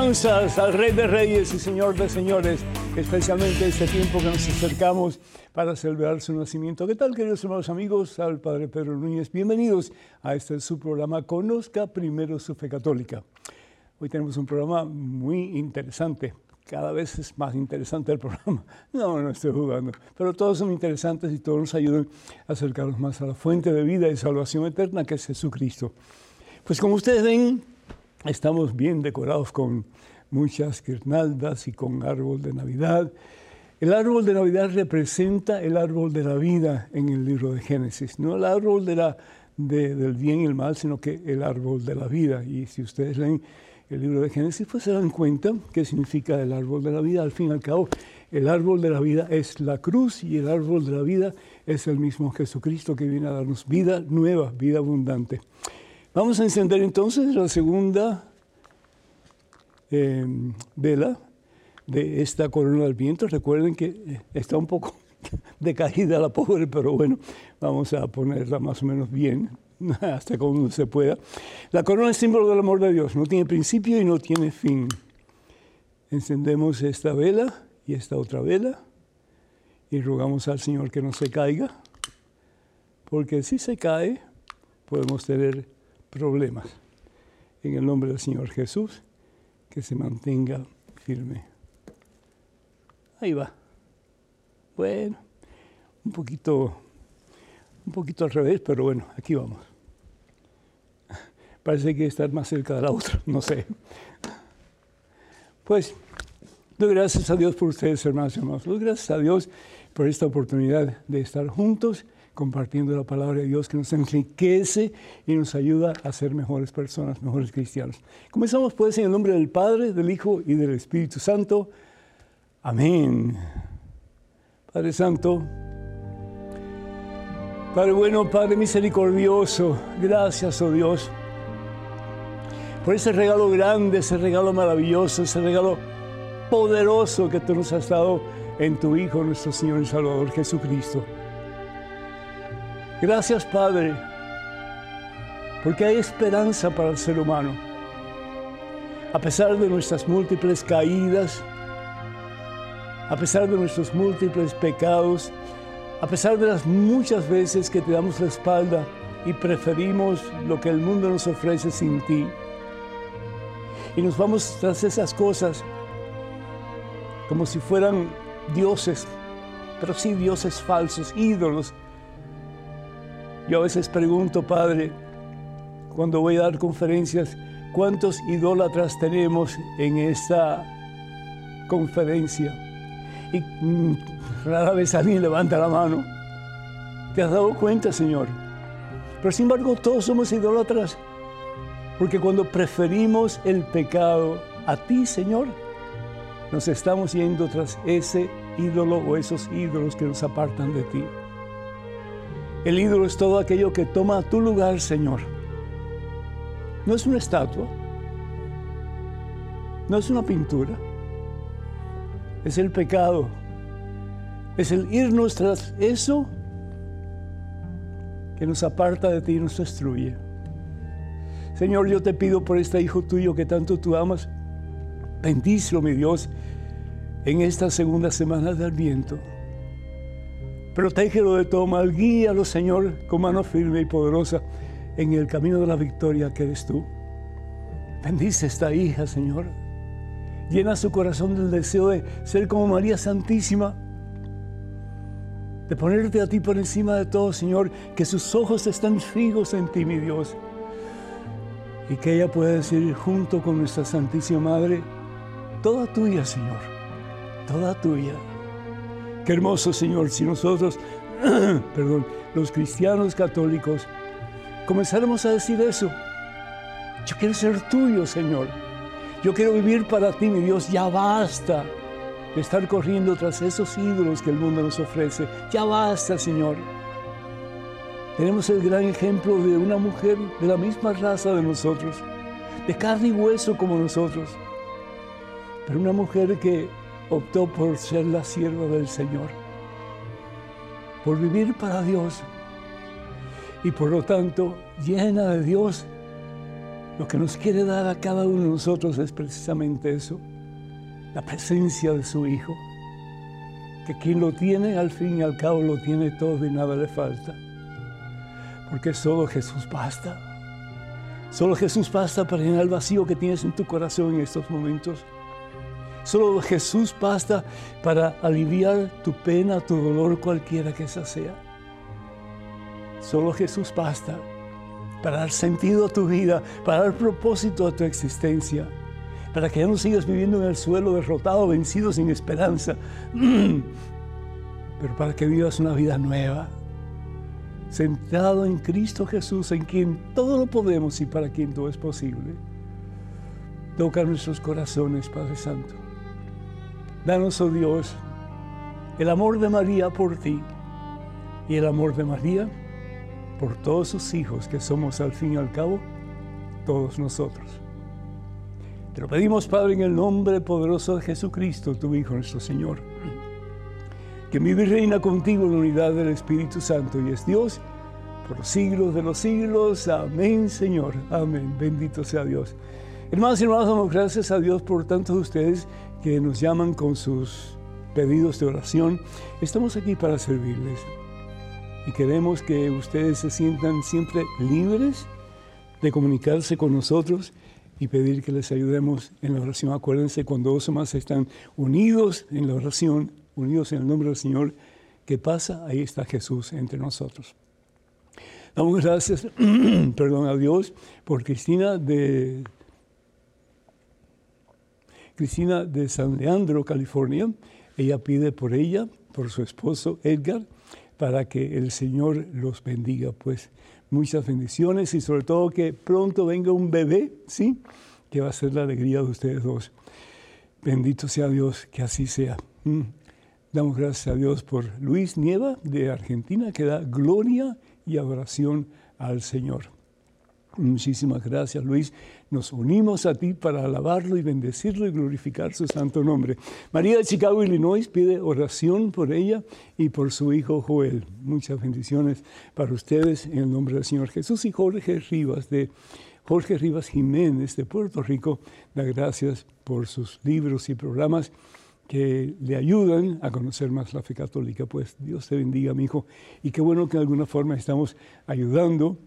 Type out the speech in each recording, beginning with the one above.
alabanzas al Rey de Reyes y Señor de Señores, especialmente este tiempo que nos acercamos para celebrar su nacimiento. ¿Qué tal, queridos hermanos amigos? Al Padre Pedro Núñez, bienvenidos a este su programa Conozca Primero su Fe Católica. Hoy tenemos un programa muy interesante. Cada vez es más interesante el programa. No, no estoy jugando. Pero todos son interesantes y todos nos ayudan a acercarnos más a la fuente de vida y salvación eterna que es Jesucristo. Pues como ustedes ven, estamos bien decorados con muchas guirnaldas y con árbol de Navidad. El árbol de Navidad representa el árbol de la vida en el libro de Génesis, no el árbol de del bien y el mal, sino que el árbol de la vida. Y si ustedes leen el libro de Génesis, pues se dan cuenta qué significa el árbol de la vida. Al fin y al cabo, el árbol de la vida es la cruz y el árbol de la vida es el mismo Jesucristo que viene a darnos vida nueva, vida abundante. Vamos a encender entonces la segunda eh, vela de esta corona del viento. Recuerden que eh, está un poco decaída la pobre, pero bueno, vamos a ponerla más o menos bien hasta como se pueda. La corona es símbolo del amor de Dios, no tiene principio y no tiene fin. Encendemos esta vela y esta otra vela y rogamos al Señor que no se caiga, porque si se cae podemos tener problemas. En el nombre del Señor Jesús, que se mantenga firme. Ahí va. Bueno, un poquito, un poquito al revés, pero bueno, aquí vamos. Parece que estar más cerca de la otra, no sé. Pues, doy gracias a Dios por ustedes, hermanos y hermanos. Doy gracias a Dios por esta oportunidad de estar juntos compartiendo la palabra de Dios que nos enriquece y nos ayuda a ser mejores personas, mejores cristianos. Comenzamos pues en el nombre del Padre, del Hijo y del Espíritu Santo. Amén. Padre Santo, Padre bueno, Padre misericordioso, gracias, oh Dios, por ese regalo grande, ese regalo maravilloso, ese regalo poderoso que tú nos has dado en tu Hijo, nuestro Señor y Salvador Jesucristo. Gracias Padre, porque hay esperanza para el ser humano. A pesar de nuestras múltiples caídas, a pesar de nuestros múltiples pecados, a pesar de las muchas veces que te damos la espalda y preferimos lo que el mundo nos ofrece sin ti. Y nos vamos tras esas cosas como si fueran dioses, pero sí dioses falsos, ídolos yo a veces pregunto, Padre, cuando voy a dar conferencias, ¿cuántos idólatras tenemos en esta conferencia? Y mm, rara vez alguien levanta la mano. ¿Te has dado cuenta, Señor? Pero sin embargo, todos somos idólatras. Porque cuando preferimos el pecado a ti, Señor, nos estamos yendo tras ese ídolo o esos ídolos que nos apartan de ti. El ídolo es todo aquello que toma tu lugar, Señor. No es una estatua, no es una pintura, es el pecado, es el irnos tras eso que nos aparta de ti y nos destruye. Señor, yo te pido por este hijo tuyo que tanto tú amas, bendícelo, mi Dios, en esta segunda semana del viento. Protégelo de todo mal, guíalo, Señor, con mano firme y poderosa en el camino de la victoria que eres tú. Bendice esta hija, Señor. Llena su corazón del deseo de ser como María Santísima, de ponerte a ti por encima de todo, Señor, que sus ojos están fijos en ti, mi Dios, y que ella pueda decir junto con nuestra Santísima Madre, toda tuya, Señor, toda tuya. Hermoso, Señor, si nosotros, perdón, los cristianos católicos, comenzáramos a decir eso. Yo quiero ser tuyo, Señor. Yo quiero vivir para ti, mi Dios. Ya basta de estar corriendo tras esos ídolos que el mundo nos ofrece. Ya basta, Señor. Tenemos el gran ejemplo de una mujer de la misma raza de nosotros, de carne y hueso como nosotros, pero una mujer que optó por ser la sierva del Señor, por vivir para Dios y por lo tanto llena de Dios lo que nos quiere dar a cada uno de nosotros es precisamente eso, la presencia de su Hijo, que quien lo tiene al fin y al cabo lo tiene todo y nada le falta, porque solo Jesús basta. Solo Jesús basta para llenar el vacío que tienes en tu corazón en estos momentos. Solo Jesús basta para aliviar tu pena, tu dolor, cualquiera que esa sea. Solo Jesús basta para dar sentido a tu vida, para dar propósito a tu existencia, para que ya no sigas viviendo en el suelo derrotado, vencido, sin esperanza, pero para que vivas una vida nueva, sentado en Cristo Jesús, en quien todo lo podemos y para quien todo es posible. Toca nuestros corazones, Padre Santo. Danos, oh Dios, el amor de María por ti y el amor de María por todos sus hijos que somos al fin y al cabo todos nosotros. Te lo pedimos, Padre, en el nombre poderoso de Jesucristo, tu Hijo, nuestro Señor, que vive y reina contigo en la unidad del Espíritu Santo y es Dios por los siglos de los siglos. Amén, Señor. Amén. Bendito sea Dios. Hermanos y hermanos, damos gracias a Dios por tantos de ustedes que nos llaman con sus pedidos de oración. Estamos aquí para servirles y queremos que ustedes se sientan siempre libres de comunicarse con nosotros y pedir que les ayudemos en la oración. Acuérdense, cuando dos o más están unidos en la oración, unidos en el nombre del Señor, ¿qué pasa? Ahí está Jesús entre nosotros. Damos gracias, perdón, a Dios por Cristina de Cristina de San Leandro, California. Ella pide por ella, por su esposo Edgar, para que el Señor los bendiga. Pues muchas bendiciones y sobre todo que pronto venga un bebé, ¿sí? Que va a ser la alegría de ustedes dos. Bendito sea Dios, que así sea. Mm. Damos gracias a Dios por Luis Nieva de Argentina, que da gloria y adoración al Señor. Muchísimas gracias, Luis. Nos unimos a ti para alabarlo y bendecirlo y glorificar su santo nombre. María de Chicago, Illinois, pide oración por ella y por su hijo Joel. Muchas bendiciones para ustedes en el nombre del Señor Jesús y Jorge Rivas de Jorge Rivas Jiménez de Puerto Rico. Da gracias por sus libros y programas que le ayudan a conocer más la fe católica. Pues Dios te bendiga, mi hijo. Y qué bueno que de alguna forma estamos ayudando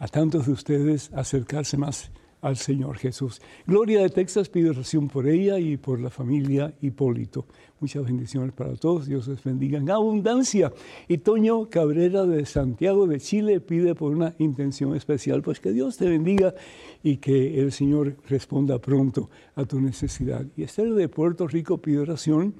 a tantos de ustedes acercarse más al Señor Jesús. Gloria de Texas pide oración por ella y por la familia Hipólito. Muchas bendiciones para todos. Dios les bendiga en abundancia. Y Toño Cabrera de Santiago de Chile pide por una intención especial, pues que Dios te bendiga y que el Señor responda pronto a tu necesidad. Y Esther de Puerto Rico pide oración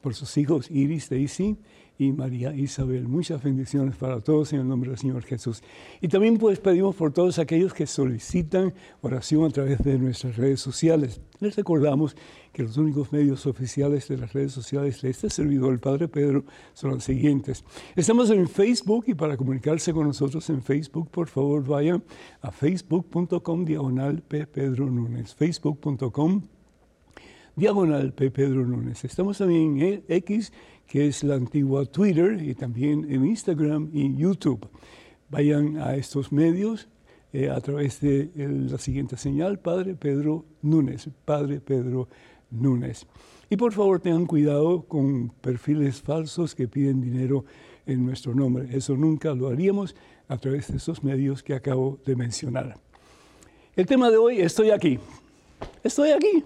por sus hijos Iris, Daisy y María Isabel. Muchas bendiciones para todos en el nombre del Señor Jesús. Y también pues pedimos por todos aquellos que solicitan oración a través de nuestras redes sociales. Les recordamos que los únicos medios oficiales de las redes sociales de este servidor, el Padre Pedro, son los siguientes. Estamos en Facebook y para comunicarse con nosotros en Facebook, por favor vayan a facebook.com diagonal P. Pedro Núñez. Facebook.com diagonal P. Pedro Núñez. Estamos también en X que es la antigua Twitter y también en Instagram y YouTube. Vayan a estos medios eh, a través de la siguiente señal, Padre Pedro Núñez, Padre Pedro Núñez. Y por favor tengan cuidado con perfiles falsos que piden dinero en nuestro nombre. Eso nunca lo haríamos a través de esos medios que acabo de mencionar. El tema de hoy, estoy aquí. Estoy aquí.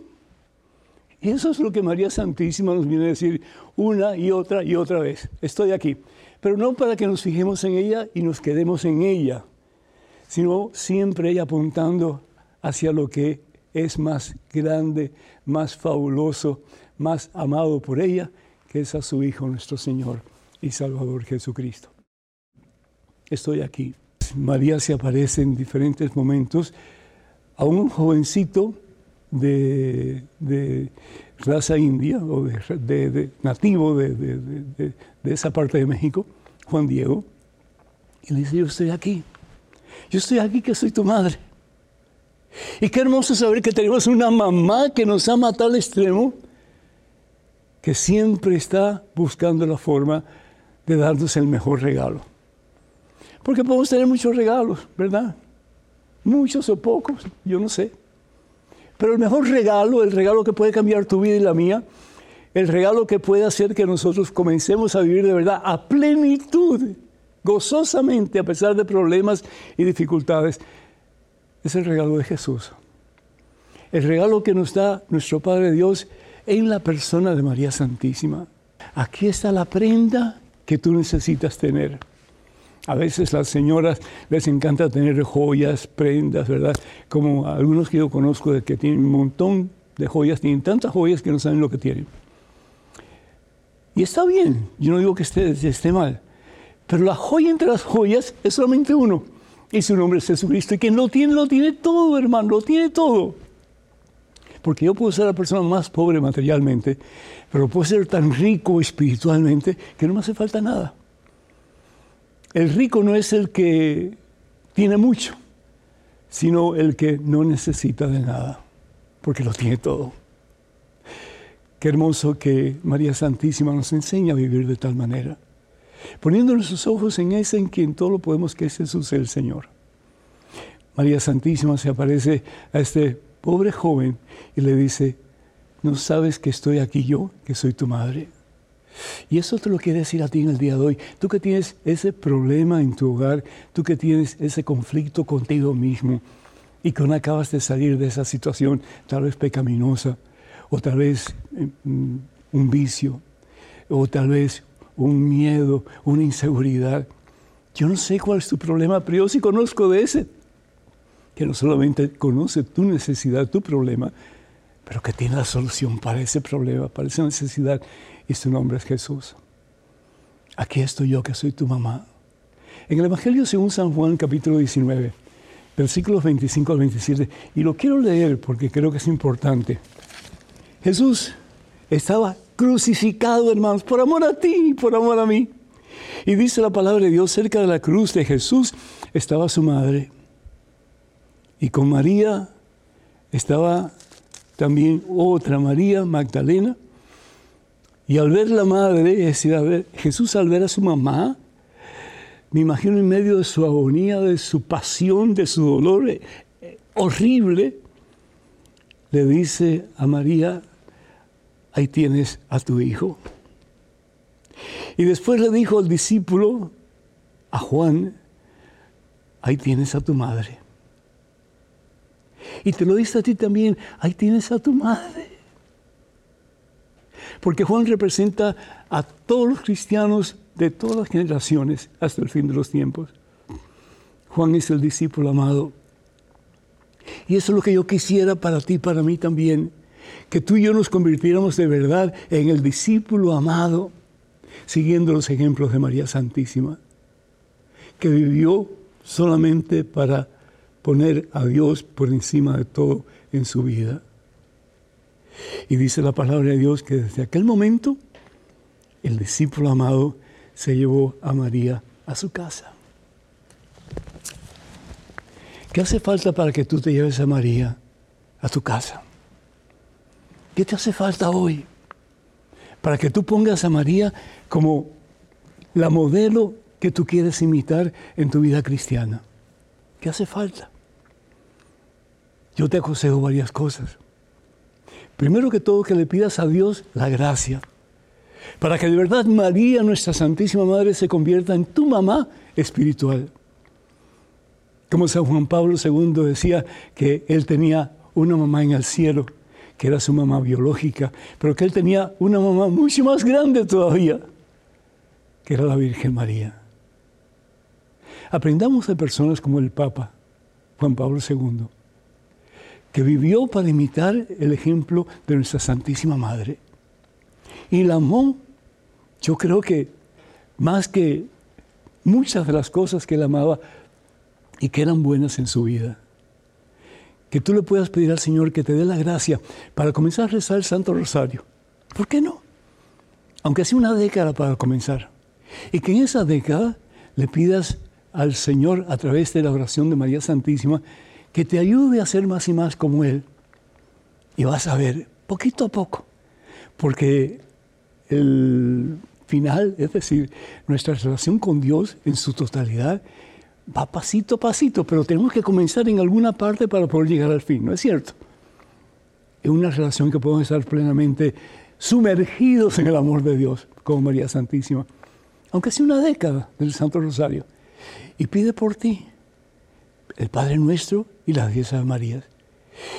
Y eso es lo que María Santísima nos viene a decir una y otra y otra vez. Estoy aquí. Pero no para que nos fijemos en ella y nos quedemos en ella, sino siempre ella apuntando hacia lo que es más grande, más fabuloso, más amado por ella, que es a su Hijo nuestro Señor y Salvador Jesucristo. Estoy aquí. María se aparece en diferentes momentos a un jovencito de, raza india o de, nativo de, esa parte de México, Juan Diego, y le dice, yo estoy aquí, yo estoy aquí que soy tu madre. Y qué hermoso saber que tenemos una mamá que nos ama a tal extremo que siempre está buscando la forma de darnos el mejor regalo. Porque podemos tener muchos regalos, ¿verdad? muchos o pocos, yo no sé. Pero el mejor regalo, el regalo que puede cambiar tu vida y la mía, el regalo que puede hacer que nosotros comencemos a vivir de verdad a plenitud, gozosamente, a pesar de problemas y dificultades, es el regalo de Jesús. El regalo que nos da nuestro Padre Dios en la persona de María Santísima. Aquí está la prenda que tú necesitas tener. A veces las señoras les encanta tener joyas, prendas, ¿verdad? Como algunos que yo conozco de que tienen un montón de joyas, tienen tantas joyas que no saben lo que tienen. Y está bien, yo no digo que esté, mal, pero la joya entre las joyas es solamente uno, y su nombre es Jesucristo, y quien lo tiene, lo tiene todo, hermano, lo tiene todo. Porque yo puedo ser la persona más pobre materialmente, pero puedo ser tan rico espiritualmente que no me hace falta nada. El rico no es el que tiene mucho, sino el que no necesita de nada, porque lo tiene todo. Qué hermoso que María Santísima nos enseña a vivir de tal manera, poniendo nuestros ojos en ese en quien todo lo podemos, que es Jesús el Señor. María Santísima se aparece a este pobre joven y le dice, ¿no sabes que estoy aquí yo, que soy tu madre? Y eso te lo quiere decir a ti en el día de hoy. Tú que tienes ese problema en tu hogar, tú que tienes ese conflicto contigo mismo y que no acabas de salir de esa situación tal vez pecaminosa o tal vez mm, un vicio o tal vez un miedo, una inseguridad. Yo no sé cuál es tu problema, pero yo sí conozco de ese, que no solamente conoce tu necesidad, tu problema, pero que tiene la solución para ese problema, para esa necesidad y su nombre es Jesús. Aquí estoy yo que soy tu mamá. En el Evangelio según San Juan capítulo 19, versículos 25 al 27, y lo quiero leer porque creo que es importante. Jesús estaba crucificado, hermanos, por amor a ti y por amor a mí. Y dice la palabra de Dios, cerca de la cruz de Jesús estaba su madre. Y con María estaba también otra María Magdalena y al ver la madre, es decir, ver, Jesús al ver a su mamá, me imagino en medio de su agonía, de su pasión, de su dolor eh, horrible, le dice a María, ahí tienes a tu hijo. Y después le dijo al discípulo, a Juan, ahí tienes a tu madre. Y te lo dice a ti también, ahí tienes a tu madre. Porque Juan representa a todos los cristianos de todas las generaciones hasta el fin de los tiempos. Juan es el discípulo amado. Y eso es lo que yo quisiera para ti, para mí también, que tú y yo nos convirtiéramos de verdad en el discípulo amado, siguiendo los ejemplos de María Santísima, que vivió solamente para poner a Dios por encima de todo en su vida. Y dice la palabra de Dios que desde aquel momento el discípulo amado se llevó a María a su casa. ¿Qué hace falta para que tú te lleves a María a tu casa? ¿Qué te hace falta hoy? Para que tú pongas a María como la modelo que tú quieres imitar en tu vida cristiana. ¿Qué hace falta? Yo te aconsejo varias cosas. Primero que todo, que le pidas a Dios la gracia, para que de verdad María, nuestra Santísima Madre, se convierta en tu mamá espiritual. Como San Juan Pablo II decía que él tenía una mamá en el cielo, que era su mamá biológica, pero que él tenía una mamá mucho más grande todavía, que era la Virgen María. Aprendamos de personas como el Papa Juan Pablo II que vivió para imitar el ejemplo de nuestra Santísima Madre. Y la amó, yo creo que más que muchas de las cosas que él amaba y que eran buenas en su vida. Que tú le puedas pedir al Señor que te dé la gracia para comenzar a rezar el Santo Rosario. ¿Por qué no? Aunque sea una década para comenzar. Y que en esa década le pidas al Señor a través de la oración de María Santísima que te ayude a ser más y más como Él. Y vas a ver, poquito a poco, porque el final, es decir, nuestra relación con Dios en su totalidad, va pasito a pasito, pero tenemos que comenzar en alguna parte para poder llegar al fin, ¿no es cierto? Es una relación que podemos estar plenamente sumergidos en el amor de Dios, como María Santísima, aunque sea una década del Santo Rosario. Y pide por ti el Padre Nuestro y las diez Ave Marías.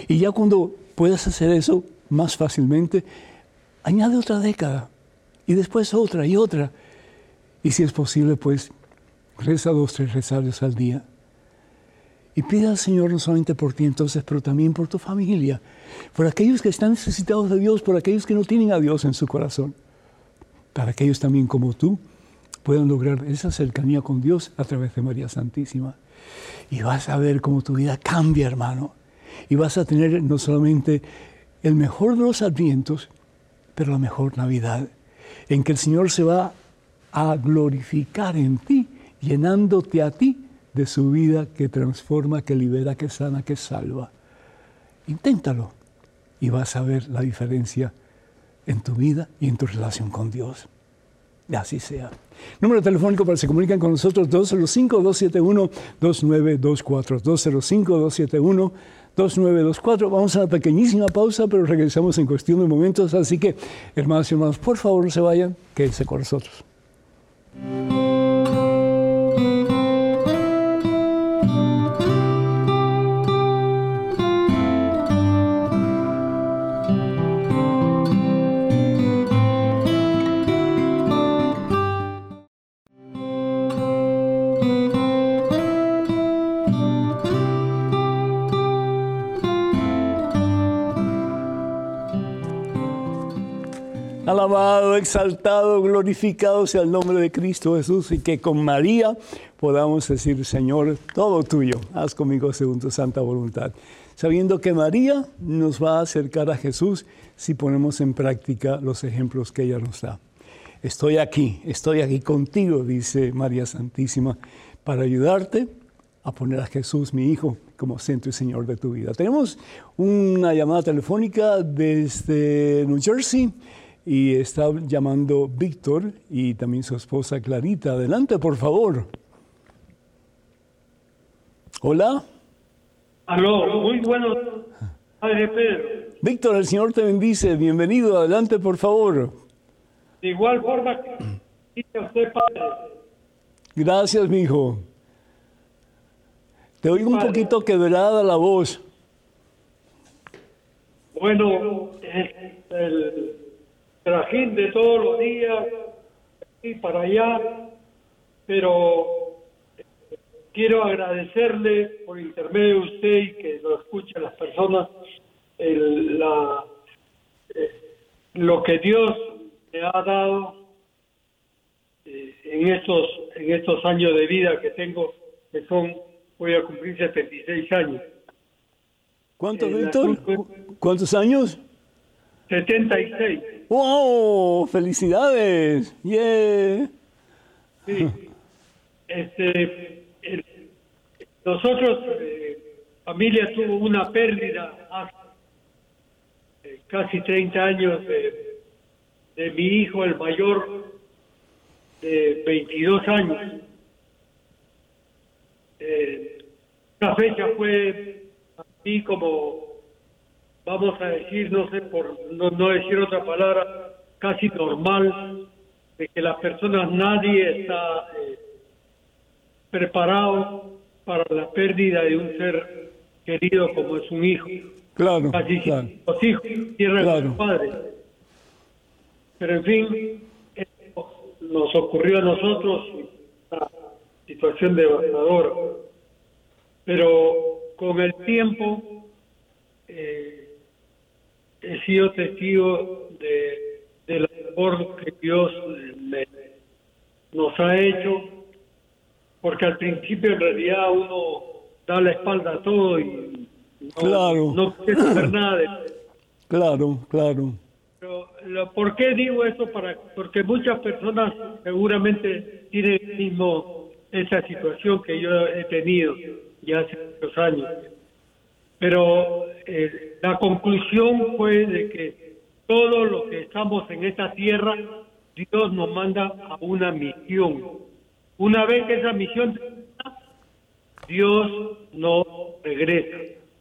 Y ya cuando puedas hacer eso más fácilmente, añade otra década y después otra y otra. Y si es posible, pues reza dos, tres rezarios al día. Y pide al Señor no solamente por ti entonces, pero también por tu familia, por aquellos que están necesitados de Dios, por aquellos que no tienen a Dios en su corazón, para aquellos también como tú puedan lograr esa cercanía con Dios a través de María Santísima. Y vas a ver cómo tu vida cambia, hermano. Y vas a tener no solamente el mejor de los advientos, pero la mejor Navidad, en que el Señor se va a glorificar en ti, llenándote a ti de su vida que transforma, que libera, que sana, que salva. Inténtalo y vas a ver la diferencia en tu vida y en tu relación con Dios. Así sea. Número telefónico para que se comunican con nosotros 205-271-2924. 205-271-2924. Vamos a una pequeñísima pausa, pero regresamos en cuestión de momentos. Así que, hermanos y hermanos, por favor no se vayan, quédense con nosotros. Exaltado, glorificado sea el nombre de Cristo Jesús y que con María podamos decir, Señor, todo tuyo, haz conmigo según tu santa voluntad. Sabiendo que María nos va a acercar a Jesús si ponemos en práctica los ejemplos que ella nos da. Estoy aquí, estoy aquí contigo, dice María Santísima, para ayudarte a poner a Jesús, mi Hijo, como centro y Señor de tu vida. Tenemos una llamada telefónica desde New Jersey y está llamando Víctor y también su esposa Clarita. Adelante, por favor. Hola. Aló, muy bueno, Padre Pedro. Víctor, el Señor te bendice. Bienvenido. Adelante, por favor. De igual forma que usted, Padre. Gracias, mi hijo. Te oigo un poquito quebrada la voz. Bueno, el trajín de todos los días, y para allá, pero eh, quiero agradecerle por intermedio de usted y que lo escuchen las personas, la, eh, lo que Dios me ha dado eh, en estos en estos años de vida que tengo, que son, voy a cumplir 76 años. ¿Cuántos, Víctor? ¿Cuántos años? 76. ¡Wow! ¡Felicidades! ¡Yeah! Sí. Este, nosotros, eh, familia tuvo una pérdida hace eh, casi 30 años de, de, mi hijo, el mayor, de 22 años. Eh, fecha fue así como vamos a decir, no sé, por no, decir otra palabra, casi normal, de que las personas, nadie está eh, preparado para la pérdida de un ser querido como es un hijo. Claro, Casi claro. los hijos, tierra de los padres. Pero en fin, nos ocurrió a nosotros una situación devastadora. Pero con el tiempo, eh, he sido testigo de, de la labor que Dios nos ha hecho, porque al principio en realidad uno da la espalda a todo y no, claro. no quiere saber nada de Claro, claro. Pero, ¿Por qué digo eso? Para, porque muchas personas seguramente tienen mismo esa situación que yo he tenido ya hace muchos años pero eh, la conclusión fue de que todos los que estamos en esta tierra, Dios nos manda a una misión. Una vez que esa misión Dios no regresa.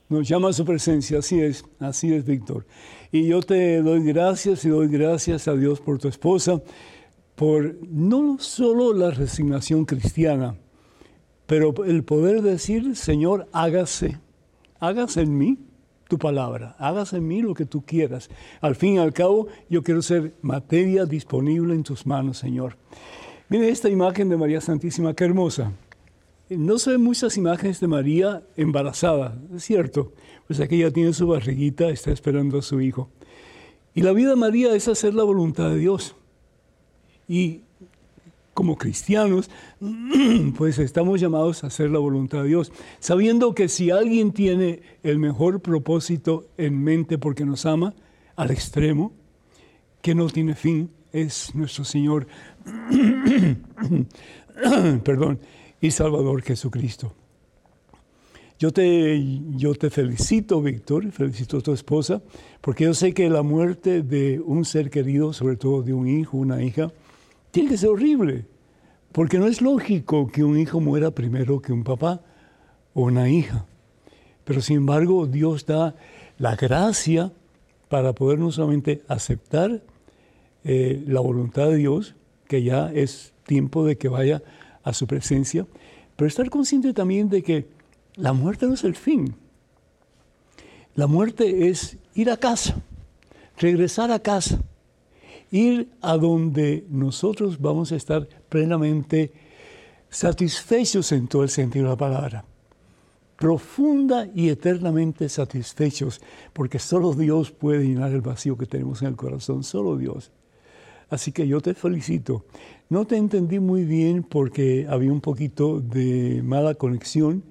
Nos llama a su presencia, así es, así es, Víctor. Y yo te doy gracias y doy gracias a Dios por tu esposa, por no solo la resignación cristiana, pero el poder decir, Señor, hágase, hágase en mí palabra, hágase en mí lo que tú quieras. Al fin y al cabo, yo quiero ser materia disponible en tus manos, Señor. Mire esta imagen de María Santísima, qué hermosa. No se ven muchas imágenes de María embarazada, es cierto, pues aquí ella tiene su barriguita, está esperando a su hijo. Y la vida de María es hacer la voluntad de Dios. Y como cristianos, pues estamos llamados a hacer la voluntad de Dios, sabiendo que si alguien tiene el mejor propósito en mente porque nos ama al extremo, que no tiene fin, es nuestro Señor, perdón, y Salvador Jesucristo. Yo te, yo te felicito, Víctor, felicito a tu esposa, porque yo sé que la muerte de un ser querido, sobre todo de un hijo, una hija, tiene que ser horrible, porque no es lógico que un hijo muera primero que un papá o una hija. Pero sin embargo, Dios da la gracia para poder no solamente aceptar eh, la voluntad de Dios, que ya es tiempo de que vaya a su presencia, pero estar consciente también de que la muerte no es el fin. La muerte es ir a casa, regresar a casa ir a donde nosotros vamos a estar plenamente satisfechos en todo el sentido de la palabra. Profunda y eternamente satisfechos, porque solo Dios puede llenar el vacío que tenemos en el corazón, solo Dios. Así que yo te felicito. No te entendí muy bien porque había un poquito de mala conexión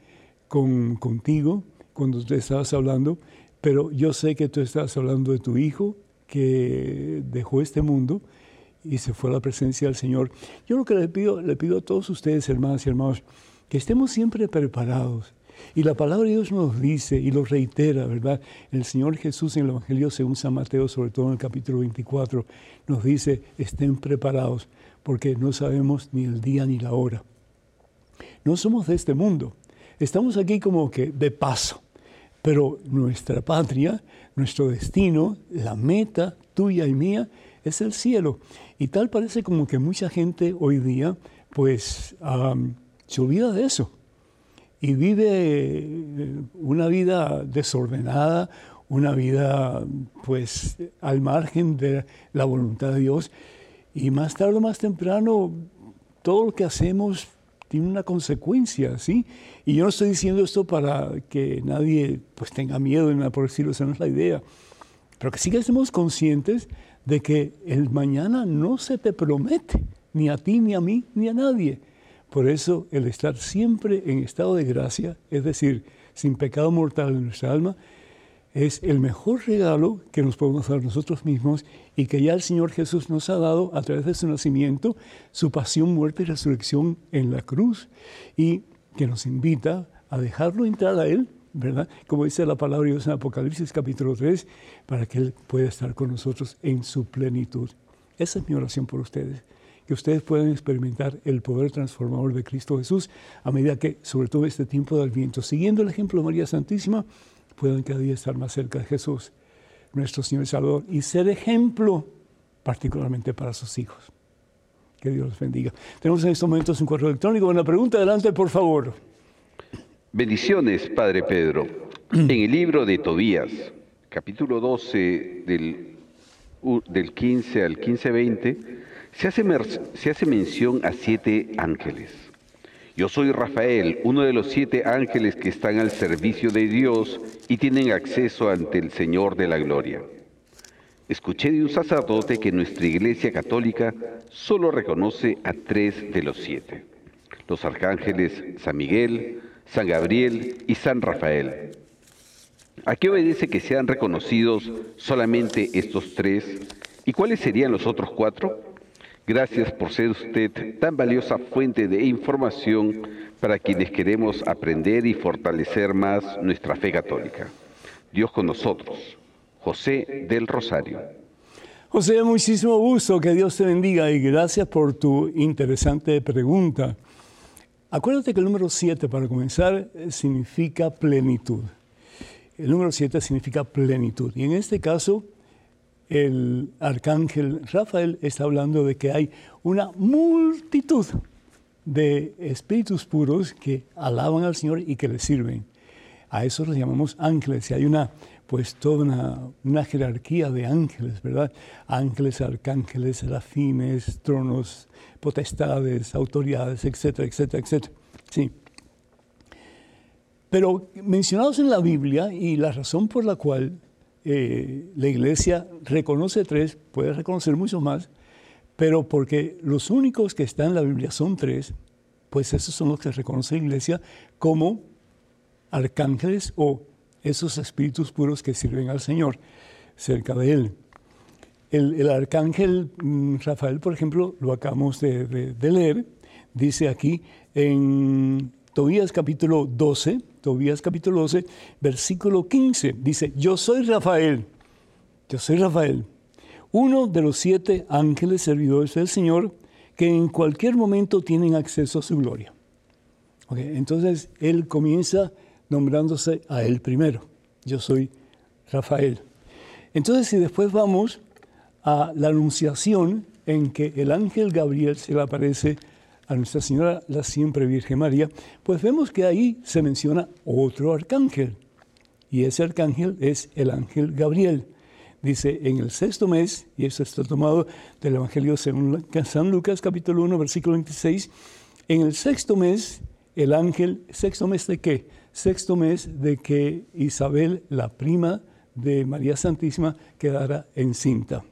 con, contigo cuando te estabas hablando, pero yo sé que tú estabas hablando de tu hijo que dejó este mundo y se fue a la presencia del Señor. Yo lo que le pido, le pido a todos ustedes, hermanas y hermanos, que estemos siempre preparados. Y la palabra de Dios nos dice y lo reitera, ¿verdad? El Señor Jesús en el Evangelio según San Mateo, sobre todo en el capítulo 24, nos dice, estén preparados, porque no sabemos ni el día ni la hora. No somos de este mundo. Estamos aquí como que de paso. Pero nuestra patria, nuestro destino, la meta tuya y mía, es el cielo. Y tal parece como que mucha gente hoy día, pues, se olvida de eso. Y vive eh, una vida desordenada, una vida, pues, al margen de la voluntad de Dios. Y más tarde o más temprano, todo lo que hacemos tiene una consecuencia, ¿sí? Y yo no estoy diciendo esto para que nadie pues tenga miedo en nada por decirlo, esa no es la idea. Pero que sí que estemos conscientes de que el mañana no se te promete, ni a ti, ni a mí, ni a nadie. Por eso el estar siempre en estado de gracia, es decir, sin pecado mortal en nuestra alma, es el mejor regalo que nos podemos dar nosotros mismos y que ya el Señor Jesús nos ha dado a través de su nacimiento, su pasión, muerte y resurrección en la cruz y que nos invita a dejarlo entrar a Él, ¿verdad? Como dice la palabra de Dios en Apocalipsis capítulo 3, para que Él pueda estar con nosotros en su plenitud. Esa es mi oración por ustedes que ustedes puedan experimentar el poder transformador de Cristo Jesús a medida que, sobre todo este tiempo del viento, siguiendo el ejemplo de María Santísima, puedan cada día estar más cerca de Jesús, nuestro Señor y Salvador, y ser ejemplo particularmente para sus hijos. Que Dios los bendiga. Tenemos en estos momentos un correo electrónico. Una pregunta, adelante, por favor. Bendiciones, Padre Pedro. En el libro de Tobías, capítulo 12, del, del 15 al 15-20, se hace, se hace mención a siete ángeles. Yo soy Rafael, uno de los siete ángeles que están al servicio de Dios y tienen acceso ante el Señor de la Gloria. Escuché de un sacerdote que nuestra Iglesia Católica solo reconoce a tres de los siete, los arcángeles San Miguel, San Gabriel y San Rafael. ¿A qué obedece que sean reconocidos solamente estos tres? ¿Y cuáles serían los otros cuatro? Gracias por ser usted tan valiosa fuente de información para quienes queremos aprender y fortalecer más nuestra fe católica. Dios con nosotros. José del Rosario. José, muchísimo gusto, que Dios te bendiga y gracias por tu interesante pregunta. Acuérdate que el número 7, para comenzar, significa plenitud. El número 7 significa plenitud. Y en este caso, el arcángel Rafael está hablando de que hay una multitud de espíritus puros que alaban al Señor y que le sirven. A eso los llamamos ángeles. Y hay una, pues, toda una, jerarquía de ángeles, ¿verdad? Ángeles, arcángeles, serafines, tronos, potestades, autoridades, etcétera, etcétera, etcétera. Sí. Pero mencionados en la Biblia y la razón por la cual eh, la iglesia reconoce tres, puede reconocer muchos más, pero porque los únicos que están en la Biblia son tres, pues esos son los que reconoce la iglesia como arcángeles o esos espíritus puros que sirven al Señor cerca de Él. El, arcángel mm, Rafael, por ejemplo, lo acabamos de, leer, dice aquí en Tobías capítulo 12, Tobías capítulo 12, versículo 15, dice, yo soy Rafael, yo soy Rafael, uno de los siete ángeles servidores del Señor que en cualquier momento tienen acceso a su gloria. entonces él comienza nombrándose a él primero. Yo soy Rafael. Entonces, si después vamos a la anunciación en que el ángel Gabriel se le aparece a Nuestra Señora, la siempre Virgen María, pues vemos que ahí se menciona otro arcángel. Y ese arcángel es el ángel Gabriel. Dice en el sexto mes, y eso está tomado del Evangelio según San Lucas capítulo 1, versículo 26, en el sexto mes, el ángel, ¿sexto mes de qué? Sexto mes de que Isabel, la prima de María Santísima, quedara encinta.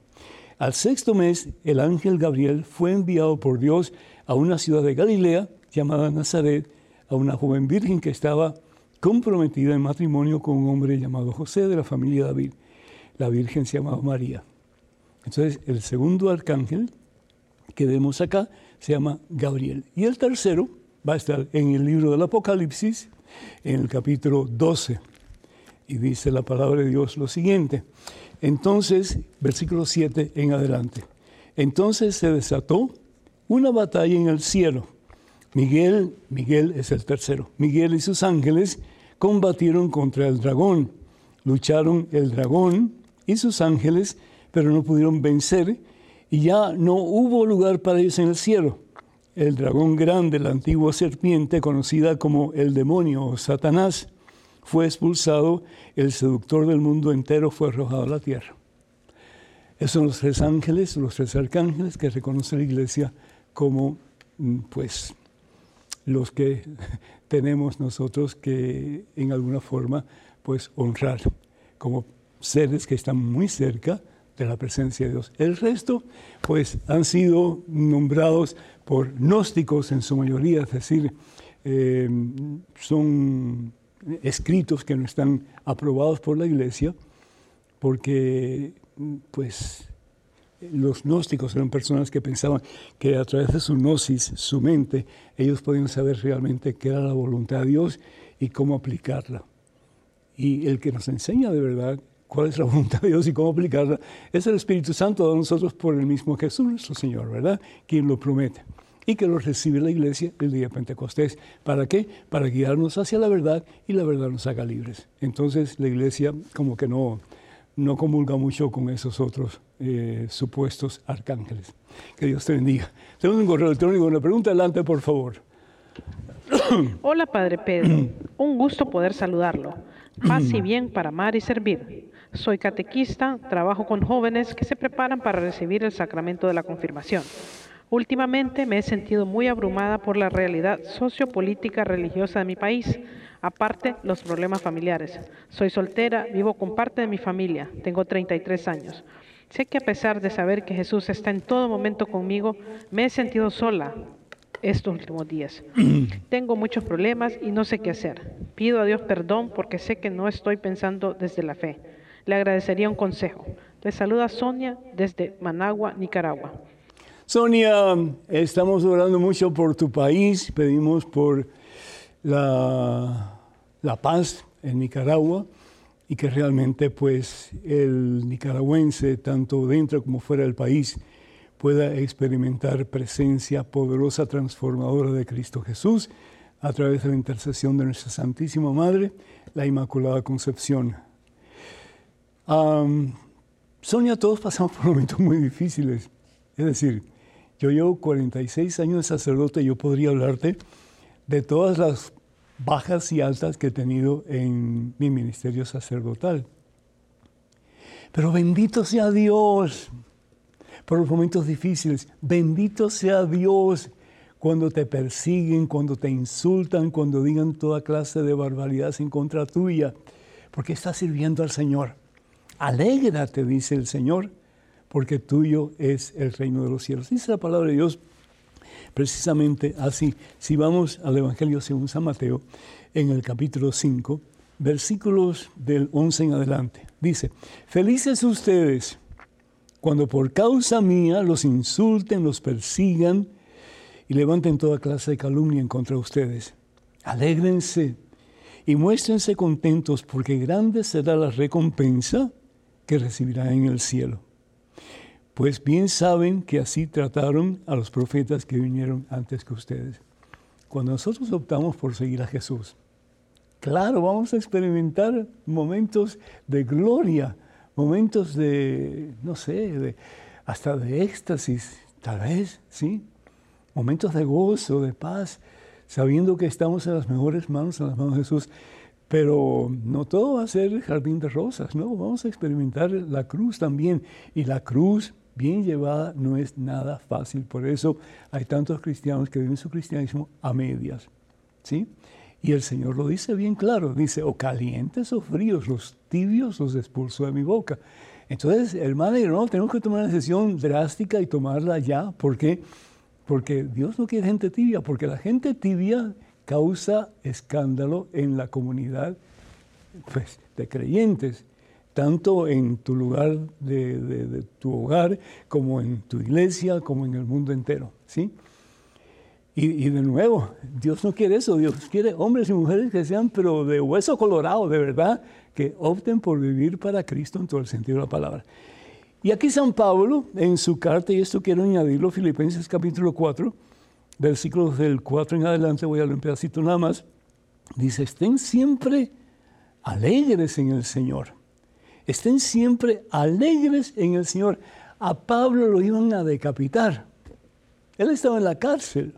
Al sexto mes, el ángel Gabriel fue enviado por Dios a una ciudad de Galilea llamada Nazaret, a una joven virgen que estaba comprometida en matrimonio con un hombre llamado José de la familia David. La virgen se llamaba María. Entonces, el segundo arcángel que vemos acá se llama Gabriel. Y el tercero va a estar en el libro del Apocalipsis, en el capítulo 12. Y dice la palabra de Dios lo siguiente. Entonces, versículo 7 en adelante. Entonces se desató una batalla en el cielo. Miguel, Miguel es el tercero, Miguel y sus ángeles combatieron contra el dragón. Lucharon el dragón y sus ángeles, pero no pudieron vencer y ya no hubo lugar para ellos en el cielo el dragón grande, la antigua serpiente conocida como el demonio o Satanás, fue expulsado, el seductor del mundo entero fue arrojado a la tierra. Esos son los tres ángeles, los tres arcángeles que reconoce la iglesia como, mm, pues, los que tenemos nosotros que en alguna forma, pues, honrar como seres que están muy cerca de la presencia de Dios. El resto, pues, han sido nombrados por gnósticos en su mayoría, es decir, eh, son escritos que no están aprobados por la Iglesia, porque, pues, los gnósticos eran personas que pensaban que a través de su gnosis, su mente, ellos podían saber realmente qué era la voluntad de Dios y cómo aplicarla. Y el que nos enseña de verdad cuál es la voluntad de Dios y cómo aplicarla, es el Espíritu Santo de nosotros por el mismo Jesús, nuestro Señor, ¿verdad? Quien lo promete. Y que lo recibe la iglesia el día de Pentecostés. ¿Para qué? Para guiarnos hacia la verdad y la verdad nos haga libres. Entonces la iglesia como que no, no comulga mucho con esos otros eh, supuestos arcángeles. Que Dios te bendiga. Tenemos un correo electrónico, una pregunta adelante, por favor. Hola, Padre Pedro. un gusto poder saludarlo. Paz y bien para amar y servir. Soy catequista, trabajo con jóvenes que se preparan para recibir el sacramento de la confirmación. Últimamente me he sentido muy abrumada por la realidad sociopolítica religiosa de mi país, aparte los problemas familiares. Soy soltera, vivo con parte de mi familia, tengo 33 años. Sé que a pesar de saber que Jesús está en todo momento conmigo, me he sentido sola estos últimos días. Tengo muchos problemas y no sé qué hacer. Pido a Dios perdón porque sé que no estoy pensando desde la fe le agradecería un consejo. Le saluda Sonia desde Managua, Nicaragua. Sonia, estamos orando mucho por tu país, pedimos por la, la paz en Nicaragua y que realmente pues el nicaragüense, tanto dentro como fuera del país, pueda experimentar presencia poderosa, transformadora de Cristo Jesús a través de la intercesión de nuestra Santísima Madre, la Inmaculada Concepción. Sonia, todos pasamos por momentos muy difíciles. Es decir, yo llevo 46 años de sacerdote y yo podría hablarte de todas las bajas y altas que he tenido en mi ministerio sacerdotal. Pero bendito sea Dios por los momentos difíciles. Bendito sea Dios cuando te persiguen, cuando te insultan, cuando digan toda clase de barbaridades en contra tuya, porque estás sirviendo al Señor. Alégrate, dice el Señor, porque tuyo es el reino de los cielos. Dice la palabra de Dios precisamente así. Si vamos al Evangelio según San Mateo, en el capítulo 5, versículos del 11 en adelante, dice, felices ustedes cuando por causa mía los insulten, los persigan y levanten toda clase de calumnia en contra de ustedes. Alégrense y muéstrense contentos porque grande será la recompensa que recibirá en el cielo. Pues bien saben que así trataron a los profetas que vinieron antes que ustedes. Cuando nosotros optamos por seguir a Jesús, claro, vamos a experimentar momentos de gloria, momentos de, no sé, hasta de éxtasis, tal vez, ¿sí? Momentos de gozo, de paz, sabiendo que estamos en las mejores manos, en las manos de Jesús. Pero no todo va a ser jardín de rosas, ¿no? Vamos a experimentar la cruz también. Y la cruz bien llevada no es nada fácil. Por eso hay tantos cristianos que viven su cristianismo a medias, ¿sí? Y el Señor lo dice bien claro, dice, o calientes o fríos, los tibios los expulso de mi boca. Entonces, hermano, no, tenemos que tomar una decisión drástica y tomarla ya. ¿Por qué? Porque Dios no quiere gente tibia, porque la gente tibia causa escándalo en la comunidad pues, de creyentes, tanto en tu lugar de, tu hogar, como en tu iglesia, como en el mundo entero. ¿sí? Y, de nuevo, Dios no quiere eso, Dios quiere hombres y mujeres que sean, pero de hueso colorado, de verdad, que opten por vivir para Cristo en todo el sentido de la palabra. Y aquí San Pablo, en su carta, y esto quiero añadirlo, Filipenses capítulo 4, versículos del 4 en adelante, voy a leer un pedacito nada más, dice, estén siempre alegres en el Señor. Estén siempre alegres en el Señor. A Pablo lo iban a decapitar. Él estaba en la cárcel.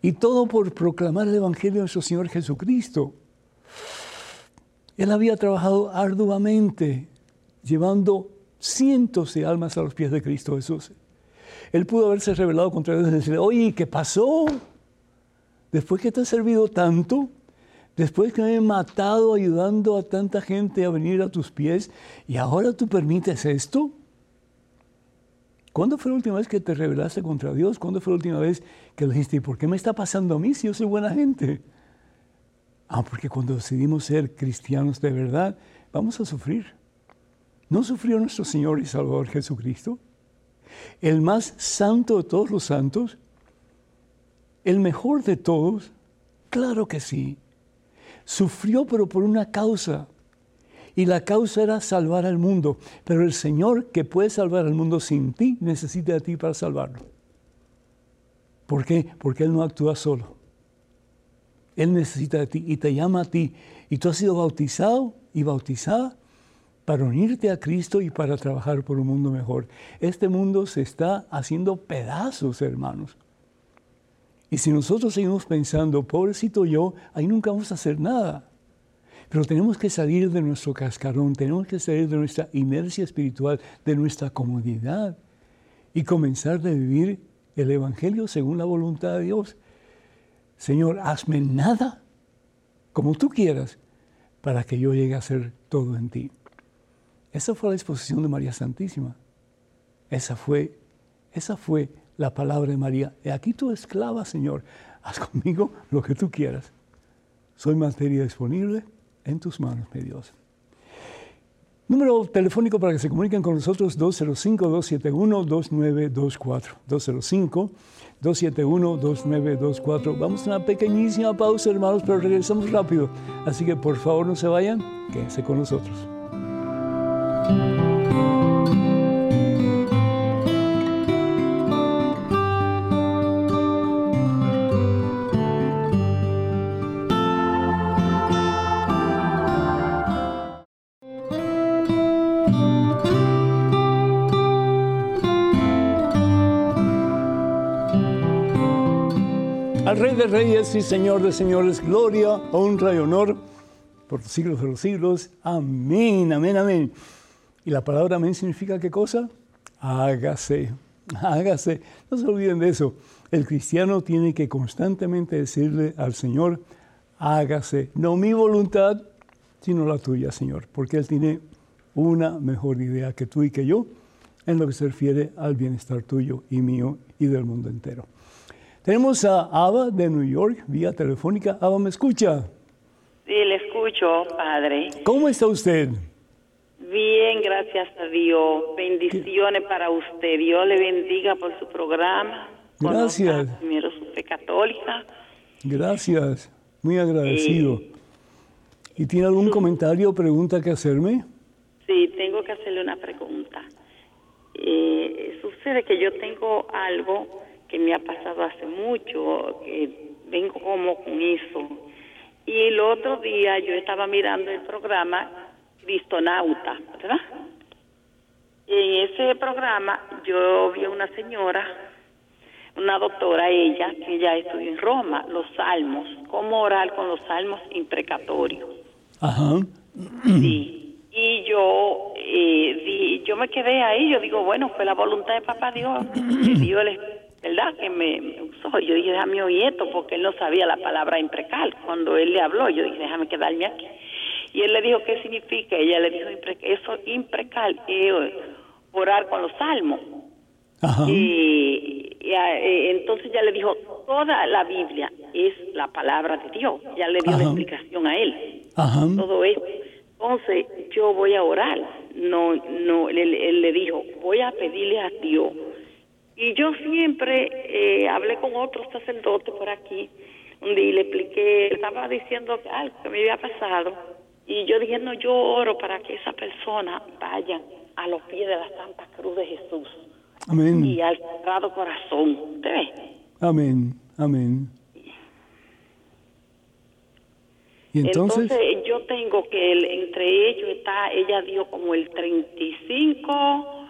Y todo por proclamar el Evangelio de nuestro Señor Jesucristo. Él había trabajado arduamente, llevando cientos de almas a los pies de Cristo Jesús. Él pudo haberse revelado contra Dios y decirle, oye, ¿qué pasó? Después que te ha servido tanto, después que me he matado ayudando a tanta gente a venir a tus pies, y ahora tú permites esto. ¿Cuándo fue la última vez que te rebelaste contra Dios? ¿Cuándo fue la última vez que le dijiste, ¿por qué me está pasando a mí si yo soy buena gente? Ah, porque cuando decidimos ser cristianos de verdad, vamos a sufrir. ¿No sufrió nuestro Señor y Salvador Jesucristo? El más santo de todos los santos, el mejor de todos, claro que sí. Sufrió pero por una causa. Y la causa era salvar al mundo. Pero el Señor que puede salvar al mundo sin ti, necesita de ti para salvarlo. ¿Por qué? Porque Él no actúa solo. Él necesita de ti y te llama a ti. Y tú has sido bautizado y bautizada para unirte a Cristo y para trabajar por un mundo mejor. Este mundo se está haciendo pedazos, hermanos. Y si nosotros seguimos pensando, pobrecito yo, ahí nunca vamos a hacer nada. Pero tenemos que salir de nuestro cascarón, tenemos que salir de nuestra inercia espiritual, de nuestra comodidad y comenzar a vivir el Evangelio según la voluntad de Dios. Señor, hazme nada como tú quieras para que yo llegue a ser todo en ti. Esa fue la exposición de María Santísima. Esa fue, esa fue la palabra de María. He aquí tu esclava, Señor. Haz conmigo lo que tú quieras. Soy materia disponible en tus manos, mi Dios. Número telefónico para que se comuniquen con nosotros 205-271-2924. 205-271-2924. Vamos a una pequeñísima pausa, hermanos, pero regresamos rápido. Así que por favor no se vayan, quédense con nosotros. Al Rey de Reyes y Señor de Señores, gloria, honra y honor por los siglos de los siglos. Amén, amén, amén. Y la palabra amén significa qué cosa? Hágase, hágase. No se olviden de eso. El cristiano tiene que constantemente decirle al Señor, hágase, no mi voluntad, sino la tuya, Señor, porque Él tiene una mejor idea que tú y que yo en lo que se refiere al bienestar tuyo y mío y del mundo entero. Tenemos a Ava de New York, vía telefónica. Ava, ¿me escucha? Sí, le escucho, padre. ¿Cómo está usted? Bien, gracias a Dios. Bendiciones para usted. Dios le bendiga por su programa. Gracias. Primero su fe católica. Gracias. Muy agradecido. ¿Y tiene algún comentario o pregunta que hacerme? Sí, tengo que hacerle una pregunta. Eh, sucede que yo tengo algo que me ha pasado hace mucho, que vengo como con eso. Y el otro día yo estaba mirando el programa Cristonauta, ¿verdad? Y en ese programa yo vi a una señora, una doctora, ella, que ya estudió en Roma, los salmos, cómo orar con los salmos imprecatorios. Ajá. Sí. Y yo, eh, yo me quedé ahí, yo digo, bueno, fue la voluntad de Papá Dios, que dio el ¿verdad? Que me, usó. Yo dije, déjame oír esto, porque él no sabía la palabra imprecal. Cuando él le habló, yo dije, déjame quedarme aquí. Y él le dijo, ¿qué significa? Ella le dijo, eso imprecal, es orar con los salmos. Y, eh, entonces ya le dijo, toda la Biblia es la palabra de Dios. Ya le dio la explicación a él. Todo esto. Entonces yo voy a orar. No, no, él le dijo, voy a pedirle a Dios y yo siempre eh, hablé con otro sacerdote por aquí, y le expliqué, estaba diciendo algo que me había pasado. Y yo dije, no, yo oro para que esa persona vaya a los pies de la Santa Cruz de Jesús. Amén. Y al Sagrado Corazón. ¿Usted ve? Amén, amén. ¿Y entonces? entonces yo tengo que entre ellos está, ella dio como el 35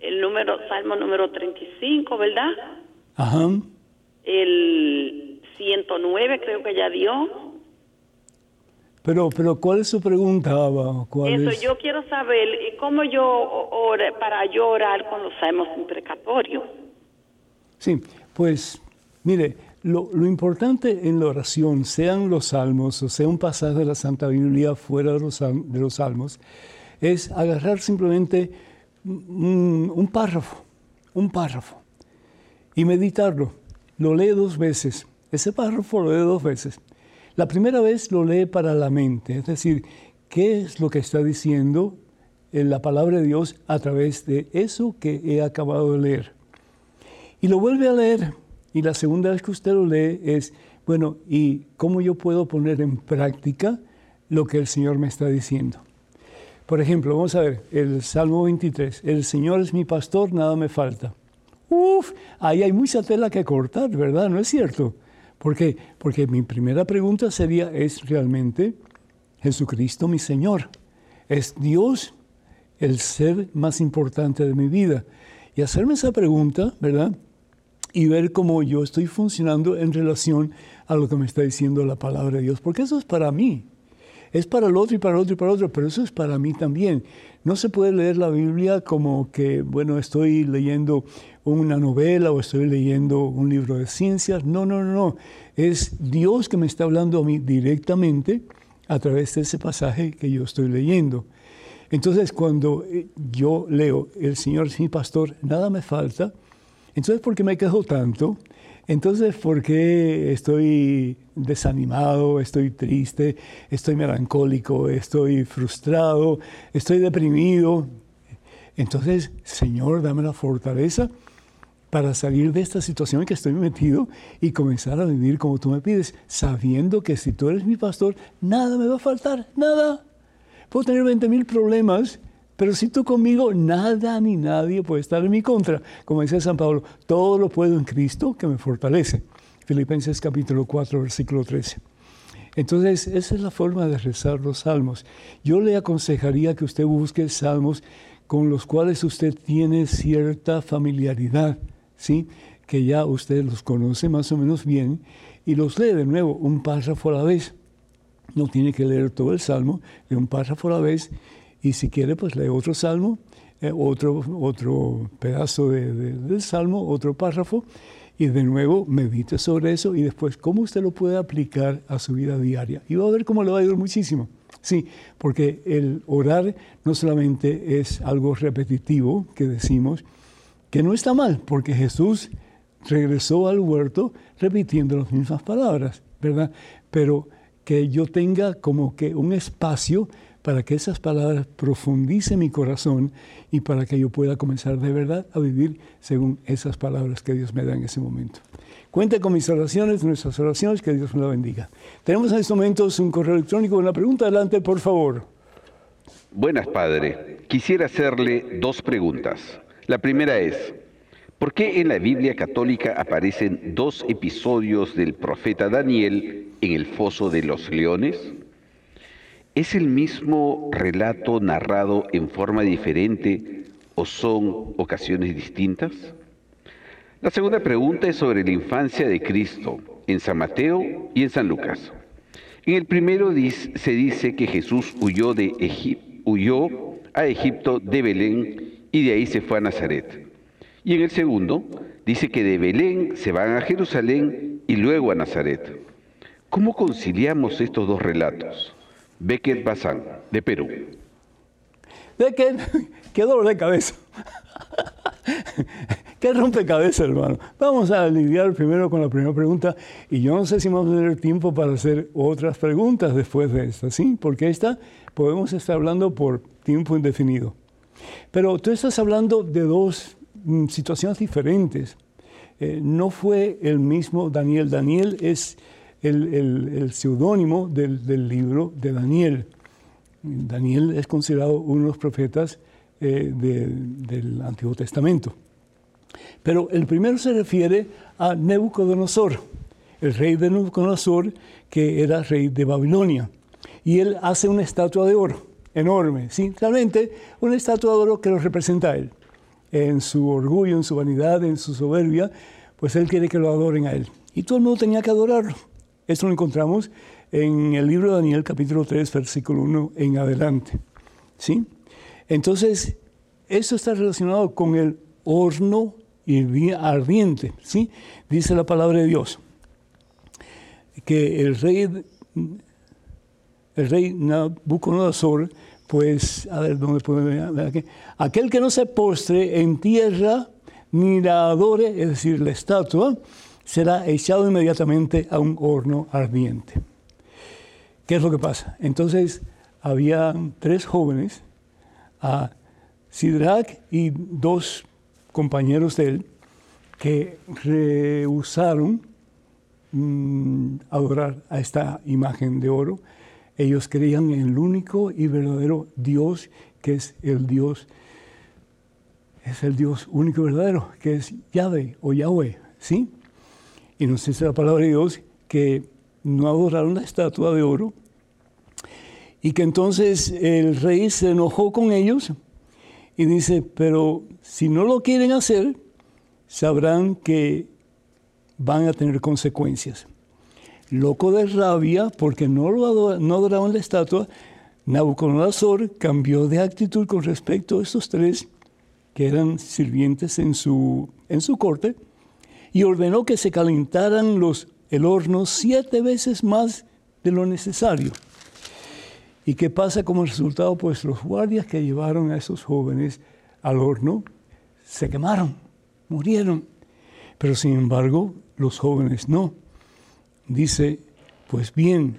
el número, Salmo número 35, ¿verdad? Ajá. El 109 creo que ya dio. Pero, pero ¿cuál es su pregunta, Abba? Eso, yo quiero saber cómo yo ore, para yo orar con los salmos imprecatorios. Sí, pues mire, lo, lo, importante en la oración, sean los salmos o sea un pasaje de la Santa Biblia fuera de los, de los salmos, es agarrar simplemente un, párrafo, un párrafo, y meditarlo. Lo lee dos veces. Ese párrafo lo lee dos veces. La primera vez lo lee para la mente, es decir, qué es lo que está diciendo en la palabra de Dios a través de eso que he acabado de leer. Y lo vuelve a leer. Y la segunda vez que usted lo lee es, bueno, ¿y cómo yo puedo poner en práctica lo que el Señor me está diciendo? Por ejemplo, vamos a ver el Salmo 23. El Señor es mi pastor, nada me falta. Uf, ahí hay mucha tela que cortar, ¿verdad? ¿No es cierto? ¿Por qué? Porque mi primera pregunta sería, ¿es realmente Jesucristo mi Señor? ¿Es Dios el ser más importante de mi vida? Y hacerme esa pregunta, ¿verdad? Y ver cómo yo estoy funcionando en relación a lo que me está diciendo la palabra de Dios, porque eso es para mí es para el otro y para el otro y para el otro, pero eso es para mí también. No se puede leer la Biblia como que, bueno, estoy leyendo una novela o estoy leyendo un libro de ciencias. No, no, no, no. Es Dios que me está hablando a mí directamente a través de ese pasaje que yo estoy leyendo. Entonces, cuando eh, yo leo, el Señor es mi pastor, nada me falta, entonces, ¿por qué me quejo tanto? Entonces, ¿por qué estoy desanimado, estoy triste, estoy melancólico, estoy frustrado, estoy deprimido? Entonces, Señor, dame la fortaleza para salir de esta situación en que estoy metido y comenzar a vivir como tú me pides, sabiendo que si tú eres mi pastor, nada me va a faltar, nada. Puedo tener 20 mil problemas, pero si tú conmigo, nada ni nadie puede estar en mi contra. Como dice San Pablo, todo lo puedo en Cristo que me fortalece. Filipenses capítulo 4, versículo 13. Entonces, esa es la forma de rezar los salmos. Yo le aconsejaría que usted busque salmos con los cuales usted tiene cierta familiaridad, ¿sí? que ya usted los conoce más o menos bien y los lee de nuevo, un párrafo a la vez. No tiene que leer todo el salmo, lee un párrafo a la vez y si quiere, pues lee otro salmo, eh, otro, otro pedazo del salmo, otro párrafo y de nuevo medite sobre eso y después cómo usted lo puede aplicar a su vida diaria. Y va a ver cómo le va a ayudar muchísimo. Sí, porque el orar no solamente es algo repetitivo que decimos, que no está mal, porque Jesús regresó al huerto repitiendo las mismas palabras, ¿verdad? Pero que yo tenga como que un espacio para que esas palabras profundicen mi corazón y para que yo pueda comenzar de verdad a vivir según esas palabras que Dios me da en ese momento. Cuente con mis oraciones, nuestras oraciones, que Dios me la bendiga. Tenemos en estos momentos un correo electrónico, una pregunta adelante, por favor. Buenas, padre. Quisiera hacerle dos preguntas. La primera es, ¿Por qué en la Biblia católica aparecen dos episodios del profeta Daniel en el foso de los leones? ¿Es el mismo relato narrado en forma diferente o son ocasiones distintas? La segunda pregunta es sobre la infancia de Cristo en San Mateo y en San Lucas. En el primero se dice que Jesús huyó, de huyó a Egipto de Belén y de ahí se fue a Nazaret. Y en el segundo dice que de Belén se van a Jerusalén y luego a Nazaret. ¿Cómo conciliamos estos dos relatos? Beckett Bazán, de Perú. Beckett, qué dolor de cabeza. qué rompecabezas, hermano. Vamos a lidiar primero con la primera pregunta y yo no sé si vamos a tener tiempo para hacer otras preguntas después de esta, ¿sí? Porque esta podemos estar hablando por tiempo indefinido. Pero tú estás hablando de dos Mm, situaciones diferentes. Eh, no fue el mismo Daniel. Daniel es el, seudónimo del, libro de Daniel. Daniel es considerado uno de los profetas eh, del Antiguo Testamento. Pero el primero se refiere a Nebuchadnezzar, el rey de Nebuchadnezzar, que era rey de Babilonia. Y él hace una estatua de oro enorme, ¿sí? realmente una estatua de oro que lo representa a él en su orgullo, en su vanidad, en su soberbia, pues él quiere que lo adoren a él. Y todo el mundo tenía que adorarlo. Esto lo encontramos en el libro de Daniel capítulo 3, versículo 1 en adelante. ¿Sí? Entonces, esto está relacionado con el horno ardiente, ¿sí? Dice la palabra de Dios que el rey el rey Nabucodonosor pues, a ver, ¿dónde podemos ver? Aquel que no se postre en tierra ni la adore, es decir, la estatua, será echado inmediatamente a un horno ardiente. ¿Qué es lo que pasa? Entonces, había tres jóvenes, a Sidrach y dos compañeros de él, que rehusaron mm, adorar a esta imagen de oro ellos creían en el único y verdadero Dios, que es el Dios, es el Dios único y verdadero, que es Yahweh o Yahweh, ¿sí? Y nos dice la palabra de Dios que no adoraron la estatua de oro y que entonces el rey se enojó con ellos y dice, pero si no lo quieren hacer, sabrán que van a tener consecuencias. Loco de rabia porque no, lo no adoraban la estatua, Nabucodonosor cambió de actitud con respecto a estos tres que eran sirvientes en su, en su corte y ordenó que se calentaran los, el horno siete veces más de lo necesario. ¿Y qué pasa como resultado? Pues los guardias que llevaron a esos jóvenes al horno se quemaron, murieron. Pero sin embargo, los jóvenes no. Dice, pues bien,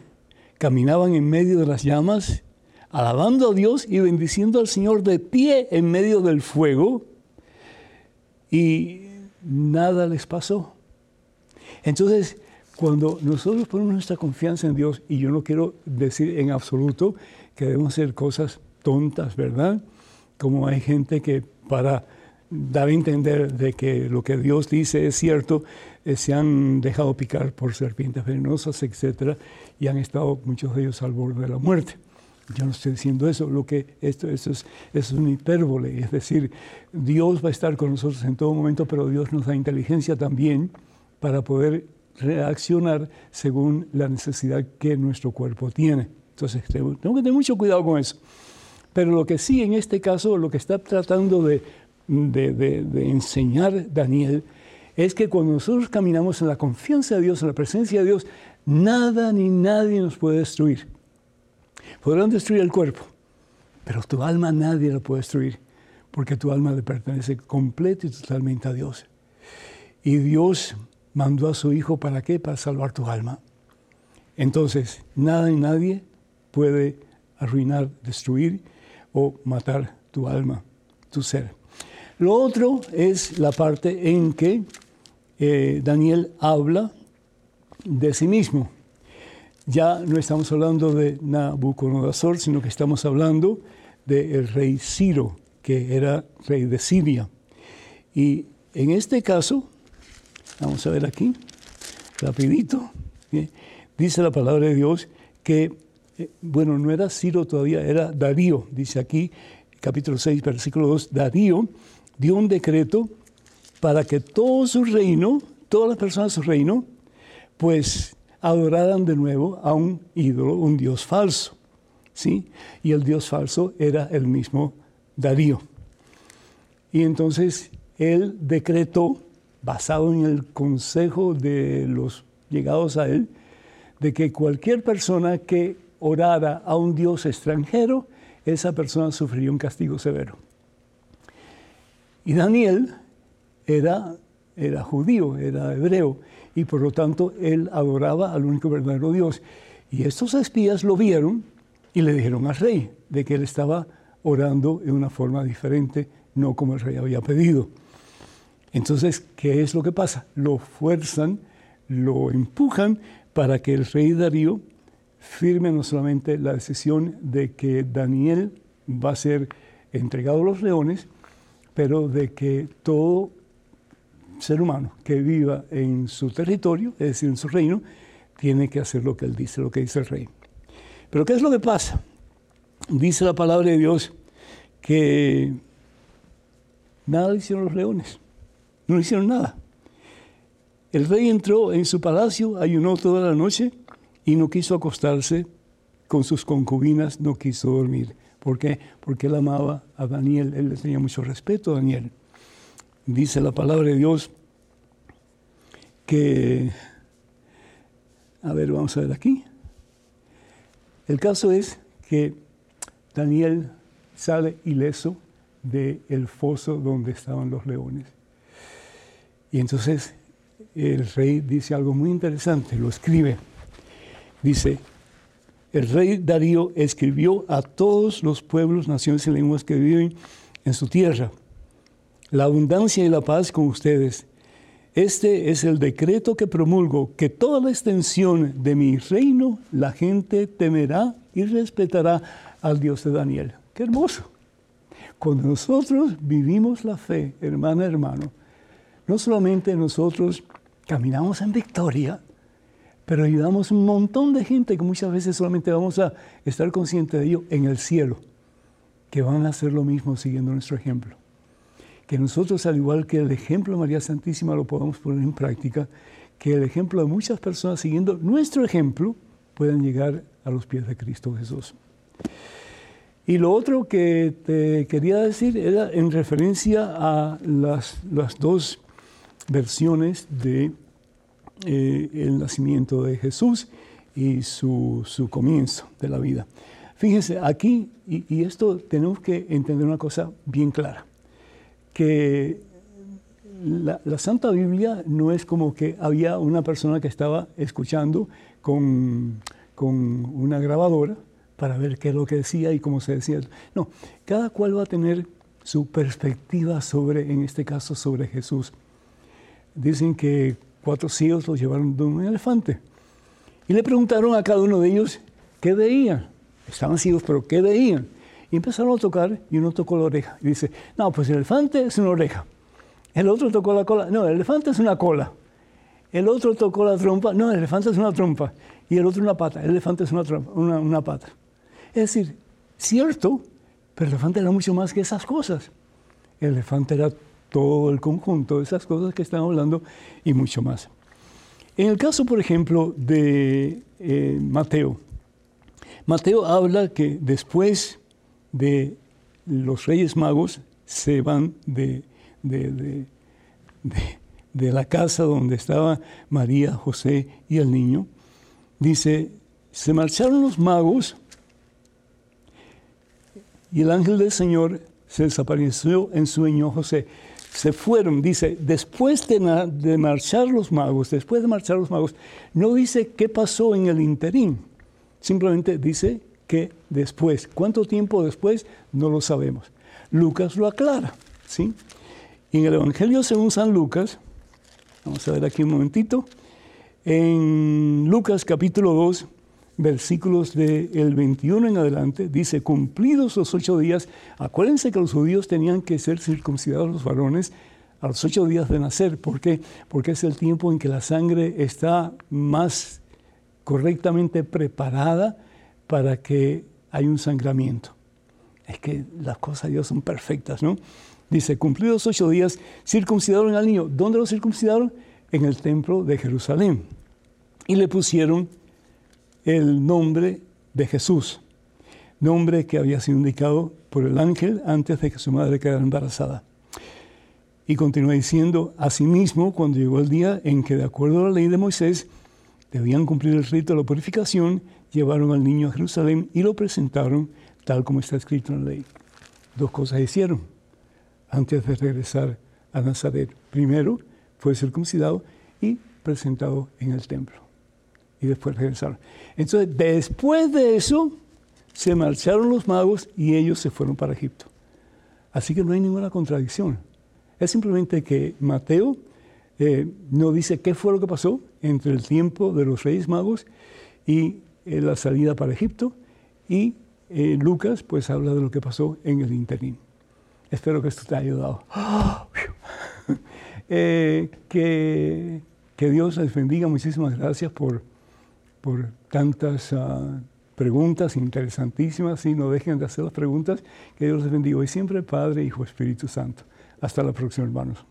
caminaban en medio de las llamas, alabando a Dios y bendiciendo al Señor de pie en medio del fuego, y nada les pasó. Entonces, cuando nosotros ponemos nuestra confianza en Dios, y yo no quiero decir en absoluto que debemos hacer cosas tontas, ¿verdad? Como hay gente que para dar a entender de que lo que Dios dice es cierto, eh, se han dejado picar por serpientes venenosas, etc., y han estado muchos de ellos al borde de la muerte. Yo no estoy diciendo eso, lo que esto, es, es una hipérbole, es decir, Dios va a estar con nosotros en todo momento, pero Dios nos da inteligencia también para poder reaccionar según la necesidad que nuestro cuerpo tiene. Entonces, tengo que tener mucho cuidado con eso. Pero lo que sí, en este caso, lo que está tratando de enseñar Daniel es que cuando nosotros caminamos en la confianza de Dios, en la presencia de Dios, nada ni nadie nos puede destruir. Podrán destruir el cuerpo, pero tu alma nadie la puede destruir, porque tu alma le pertenece completo y totalmente a Dios. Y Dios mandó a su Hijo para qué? Para salvar tu alma. Entonces, nada ni nadie puede arruinar, destruir o matar tu alma, tu ser. Lo otro es la parte en que eh, Daniel habla de sí mismo ya no estamos hablando de Nabucodonosor, sino que estamos hablando del rey Ciro, que era rey de Siria. Y en este caso, vamos a ver aquí, rapidito, dice la palabra de Dios que, eh, bueno, no era Ciro todavía, era Darío, dice aquí, capítulo 6, versículo 2, Darío dio un decreto para que todo su reino, todas las personas de su reino, pues adoraran de nuevo a un ídolo, un dios falso. ¿sí? Y el dios falso era el mismo Darío. Y entonces él decretó, basado en el consejo de los llegados a él, de que cualquier persona que orara a un dios extranjero, esa persona sufriría un castigo severo. Y Daniel era, era judío, era hebreo, y por lo tanto él adoraba al único verdadero Dios. Y estos espías lo vieron y le dijeron al rey de que él estaba orando de una forma diferente, no como el rey había pedido. Entonces, ¿qué es lo que pasa? Lo fuerzan, lo empujan para que el rey Darío firme no solamente la decisión de que Daniel va a ser entregado a los leones, pero de que todo ser humano que viva en su territorio, es decir, en su reino, tiene que hacer lo que él dice, lo que dice el rey. Pero ¿qué es lo que pasa? Dice la palabra de Dios que nada hicieron los leones, no hicieron nada. El rey entró en su palacio, ayunó toda la noche y no quiso acostarse con sus concubinas, no quiso dormir. ¿Por qué? Porque él amaba a Daniel, él le tenía mucho respeto a Daniel dice la palabra de Dios que, a ver, vamos a ver aquí. El caso es que Daniel sale ileso del foso donde estaban los leones. Y entonces el rey dice algo muy interesante, lo escribe. Dice, el rey Darío escribió a todos los pueblos, naciones y lenguas que viven en su tierra la abundancia y la paz con ustedes. Este es el decreto que promulgo, que toda la extensión de mi reino la gente temerá y respetará al Dios de Daniel. Qué hermoso. Cuando nosotros vivimos la fe, hermana, hermano, no solamente nosotros caminamos en victoria, pero ayudamos un montón de gente que muchas veces solamente vamos a estar conscientes de ello en el cielo, que van a hacer lo mismo siguiendo nuestro ejemplo que nosotros, al igual que el ejemplo de María Santísima, lo podamos poner en práctica, que el ejemplo de muchas personas siguiendo nuestro ejemplo puedan llegar a los pies de Cristo Jesús. Y lo otro que te quería decir era en referencia a las, las dos versiones de eh, el nacimiento de Jesús y su, su, comienzo de la vida. Fíjense, aquí, y, y esto tenemos que entender una cosa bien clara que la, Santa Biblia no es como que había una persona que estaba escuchando con, con, una grabadora para ver qué es lo que decía y cómo se decía. No, cada cual va a tener su perspectiva sobre, en este caso, sobre Jesús. Dicen que cuatro ciegos los llevaron de un elefante y le preguntaron a cada uno de ellos qué veían. Estaban ciegos, pero ¿qué veían? Y empezaron a tocar y uno tocó la oreja. Y dice, no, pues el elefante es una oreja. El otro tocó la cola. No, el elefante es una cola. El otro tocó la trompa. No, el elefante es una trompa. Y el otro una pata. El elefante es una, trompa, una, pata. Es decir, cierto, pero el elefante era mucho más que esas cosas. El elefante era todo el conjunto de esas cosas que están hablando y mucho más. En el caso, por ejemplo, de eh, Mateo, Mateo habla que después de los reyes magos se van de, de, la casa donde estaba María, José y el niño. Dice, se marcharon los magos y el ángel del Señor se desapareció en sueño José. Se fueron, dice, después de, de, marchar los magos, después de marchar los magos, no dice qué pasó en el interín, simplemente dice que después, cuánto tiempo después, no lo sabemos. Lucas lo aclara, ¿sí? en el Evangelio según San Lucas, vamos a ver aquí un momentito, en Lucas capítulo 2, versículos del 21 en adelante, dice, cumplidos los ocho días, acuérdense que los judíos tenían que ser circuncidados los varones a los ocho días de nacer. ¿Por qué? Porque es el tiempo en que la sangre está más correctamente preparada para que haya un sangramiento. Es que las cosas de Dios son perfectas, ¿no? Dice, cumplidos ocho días, circuncidaron al niño. ¿Dónde lo circuncidaron? En el templo de Jerusalén. Y le pusieron el nombre de Jesús, nombre que había sido indicado por el ángel antes de que su madre quedara embarazada. Y continúa diciendo, asimismo, cuando llegó el día en que, de acuerdo a la ley de Moisés, debían cumplir el rito de la purificación, llevaron al niño a Jerusalén y lo presentaron tal como está escrito en la ley. Dos cosas hicieron antes de regresar a Nazaret. Primero, fue circuncidado y presentado en el templo y después regresaron. Entonces, después de eso, se marcharon los magos y ellos se fueron para Egipto. Así que no hay ninguna contradicción. Es simplemente que Mateo eh, no dice qué fue lo que pasó entre el tiempo de los reyes magos y eh, la salida para Egipto, y eh, Lucas pues habla de lo que pasó en el interín. Espero que esto te haya ayudado. que, que Dios les bendiga. Muchísimas gracias por por tantas ah, preguntas interesantísimas y no dejen de hacer las preguntas. Que Dios les bendiga hoy siempre, Padre, Hijo, Espíritu Santo. Hasta la próxima, hermanos.